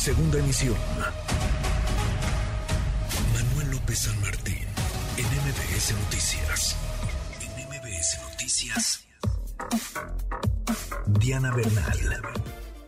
Segunda emisión. Manuel López San Martín, en MBS Noticias. En MBS Noticias. Diana Bernal.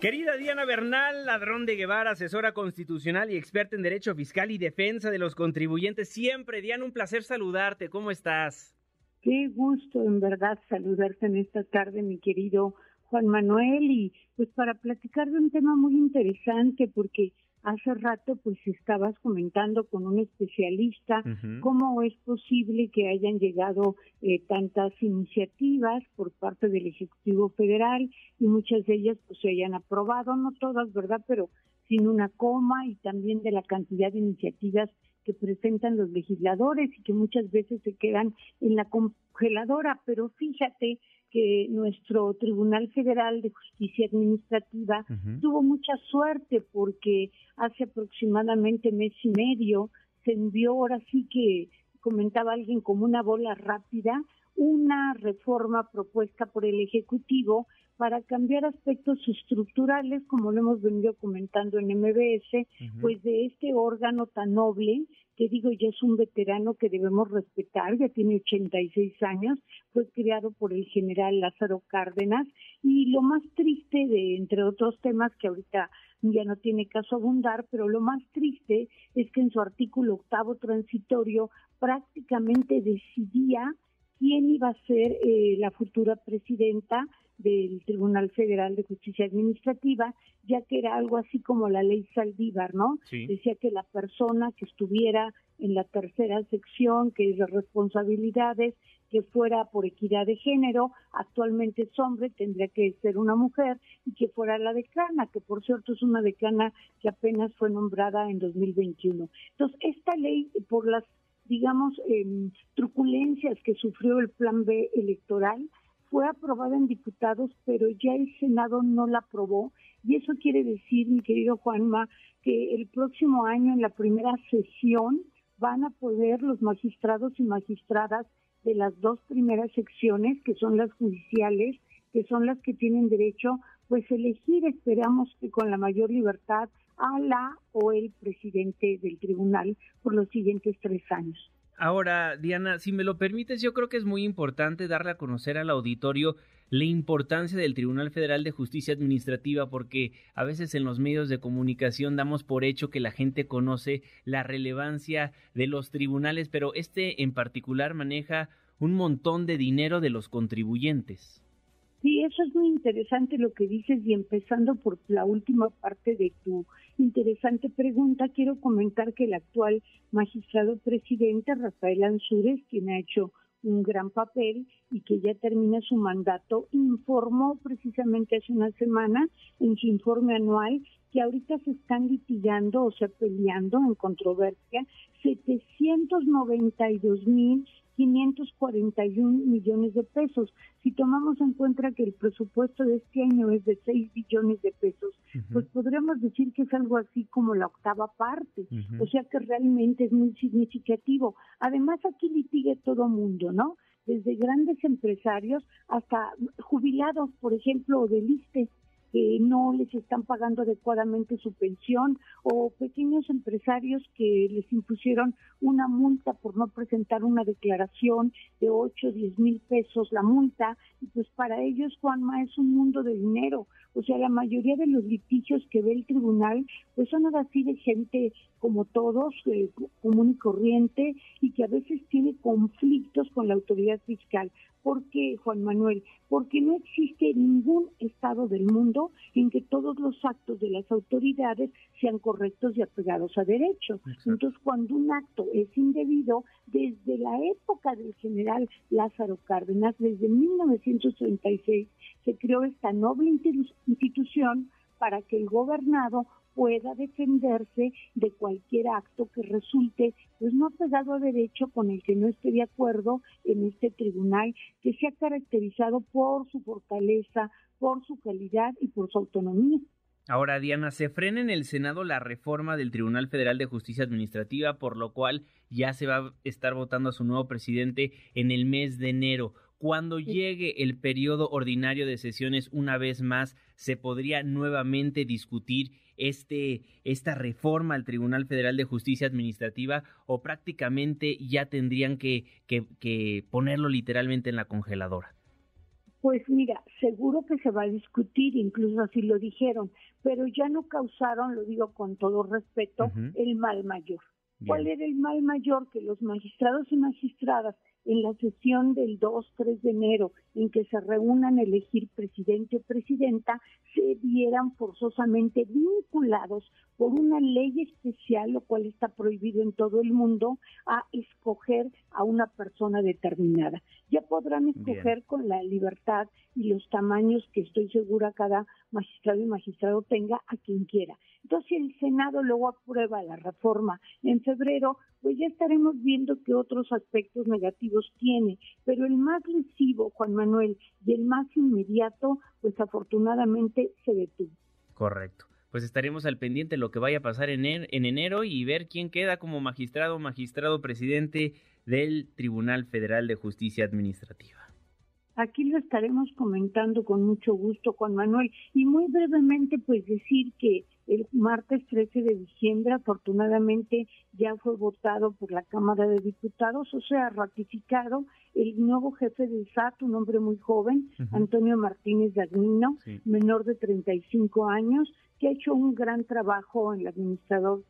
Querida Diana Bernal, ladrón de Guevara, asesora constitucional y experta en derecho fiscal y defensa de los contribuyentes. Siempre, Diana, un placer saludarte. ¿Cómo estás? Qué gusto, en verdad, saludarte en esta tarde, mi querido Juan Manuel, y pues para platicar de un tema muy interesante, porque hace rato pues estabas comentando con un especialista cómo es posible que hayan llegado eh, tantas iniciativas por parte del Ejecutivo Federal y muchas de ellas pues se hayan aprobado, no todas, ¿verdad? Pero sin una coma y también de la cantidad de iniciativas que presentan los legisladores y que muchas veces se quedan en la congeladora, pero fíjate que nuestro Tribunal Federal de Justicia Administrativa tuvo mucha suerte porque hace aproximadamente mes y medio se envió, ahora sí que comentaba alguien como una bola rápida, una reforma propuesta por el Ejecutivo para cambiar aspectos estructurales, como lo hemos venido comentando en MBS, pues de este órgano tan noble, que digo ya es un veterano que debemos respetar, ya tiene 86 años, fue creado por el general Lázaro Cárdenas, y lo más triste de, entre otros temas que ahorita ya no tiene caso abundar, pero lo más triste es que en su artículo octavo transitorio prácticamente decidía quién iba a ser eh, la futura presidenta del Tribunal Federal de Justicia Administrativa, ya que era algo así como la ley Saldívar, ¿no? Decía que la persona que estuviera en la tercera sección, que es de responsabilidades, que fuera por equidad de género, actualmente es hombre, tendría que ser una mujer, y que fuera la decana, que por cierto es una decana que apenas fue nombrada en 2021. Entonces, esta ley, por las digamos, eh, truculencias que sufrió el plan B electoral, fue aprobada en diputados, pero ya el Senado no la aprobó. Y eso quiere decir, mi querido Juanma, que el próximo año, en la primera sesión, van a poder los magistrados y magistradas de las dos primeras secciones, que son las judiciales, que son las que tienen derecho, pues elegir, esperamos que con la mayor libertad, a la o el presidente del tribunal por los siguientes tres años. Ahora, Diana, si me lo permites, yo creo que es muy importante darle a conocer al auditorio la importancia del Tribunal Federal de Justicia Administrativa porque a veces en los medios de comunicación damos por hecho que la gente conoce la relevancia de los tribunales, pero este en particular maneja un montón de dinero de los contribuyentes. Sí, eso es muy interesante lo que dices y empezando por la última parte de tu interesante pregunta, quiero comentar que el actual magistrado presidente, Rafael Ansúrez, quien ha hecho un gran papel y que ya termina su mandato, informó precisamente hace una semana en su informe anual que ahorita se están litigando o sea peleando en controversia 792 mil 541 millones de pesos. Si tomamos en cuenta que el presupuesto de este año es de 6 billones de pesos, pues podríamos decir que es algo así como la octava parte, o sea que realmente es muy significativo. Además aquí litigue todo mundo, ¿no? Desde grandes empresarios hasta jubilados, por ejemplo, del ISTE, que no les están pagando adecuadamente su pensión o pequeños empresarios que les impusieron una multa por no presentar una declaración de 8 o 10 mil pesos la multa y pues para ellos Juanma es un mundo de dinero o sea la mayoría de los litigios que ve el tribunal pues son ahora sí de gente como todos eh, común y corriente y que a veces tiene conflictos con la autoridad fiscal ¿Por qué, Juan Manuel? Porque no existe ningún estado del mundo en que todos los actos de las autoridades sean correctos y apegados a derecho. Entonces, cuando un acto es indebido, desde la época del general Lázaro Cárdenas, desde 1936, se creó esta noble institución para que el gobernado pueda defenderse de cualquier acto que resulte pues no apegado a derecho con el que no esté de acuerdo en este tribunal que se ha caracterizado por su fortaleza, por su calidad y por su autonomía. Ahora, Diana, se frena en el Senado la reforma del Tribunal Federal de Justicia Administrativa, por lo cual ya se va a estar votando a su nuevo presidente en el mes de enero. Cuando llegue el periodo ordinario de sesiones una vez más, se podría nuevamente discutir este, esta reforma al Tribunal Federal de Justicia Administrativa o prácticamente ya tendrían que, que ponerlo literalmente en la congeladora? Pues mira, seguro que se va a discutir, incluso así lo dijeron, pero ya no causaron, lo digo con todo respeto, el mal mayor. ¿Cuál era el mal mayor? Que los magistrados y magistradas en la sesión del 2-3 de enero, en que se reúnan a elegir presidente o presidenta, se vieran forzosamente vinculados por una ley especial, lo cual está prohibido en todo el mundo, a escoger a una persona determinada. Ya podrán escoger con la libertad y los tamaños que estoy segura cada magistrado y magistrado tenga a quien quiera. Entonces, si el Senado luego aprueba la reforma en febrero, pues ya estaremos viendo qué otros aspectos negativos tiene. Pero el más lesivo, Juan Manuel, y el más inmediato, pues afortunadamente se detuvo. Correcto. Pues estaremos al pendiente de lo que vaya a pasar en, en enero y ver quién queda como magistrado o magistrado presidente del Tribunal Federal de Justicia Administrativa. Aquí lo estaremos comentando con mucho gusto, Juan Manuel. Y muy brevemente, pues decir que el martes 13 de diciembre, afortunadamente, ya fue votado por la Cámara de Diputados, o sea, ratificado el nuevo jefe del SAT, un hombre muy joven, Antonio Martínez Dagnino, menor de 35 años, que ha hecho un gran trabajo en el administrador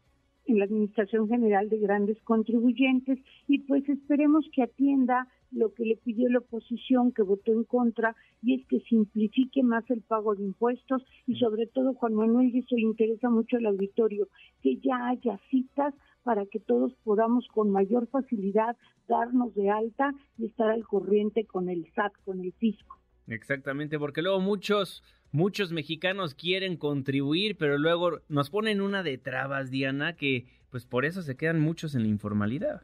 en la Administración General de Grandes Contribuyentes y pues esperemos que atienda lo que le pidió la oposición que votó en contra y es que simplifique más el pago de impuestos y sobre todo Juan Manuel y eso le interesa mucho al auditorio que ya haya citas para que todos podamos con mayor facilidad darnos de alta y estar al corriente con el SAT, con el fisco. Exactamente, porque luego muchos muchos mexicanos quieren contribuir, pero luego nos ponen una de trabas, Diana, que pues por eso se quedan muchos en la informalidad.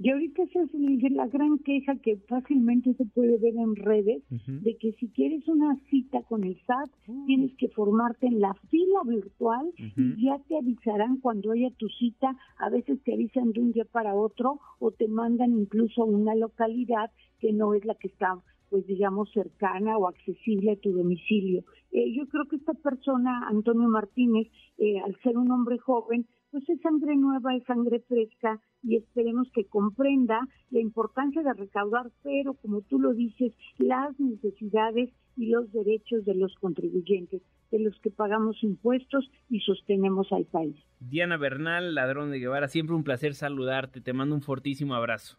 Y ahorita esa es la gran queja que fácilmente se puede ver en redes, de que si quieres una cita con el SAT, mm. tienes que formarte en la fila virtual y ya te avisarán cuando haya tu cita, a veces te avisan de un día para otro o te mandan incluso a una localidad que no es la que está pues digamos cercana o accesible a tu domicilio. Eh, yo creo que esta persona, Antonio Martínez, eh, al ser un hombre joven, pues es sangre nueva, es sangre fresca y esperemos que comprenda la importancia de recaudar, pero como tú lo dices, las necesidades y los derechos de los contribuyentes, de los que pagamos impuestos y sostenemos al país. Diana Bernal, ladrón de Guevara, siempre un placer saludarte, te mando un fortísimo abrazo.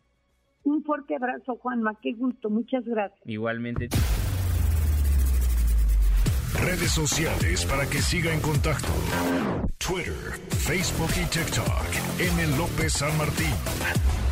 Un fuerte abrazo, Juanma, qué gusto, muchas gracias. Igualmente. Redes sociales para que siga en contacto: Twitter, Facebook y TikTok. M. López San Martín.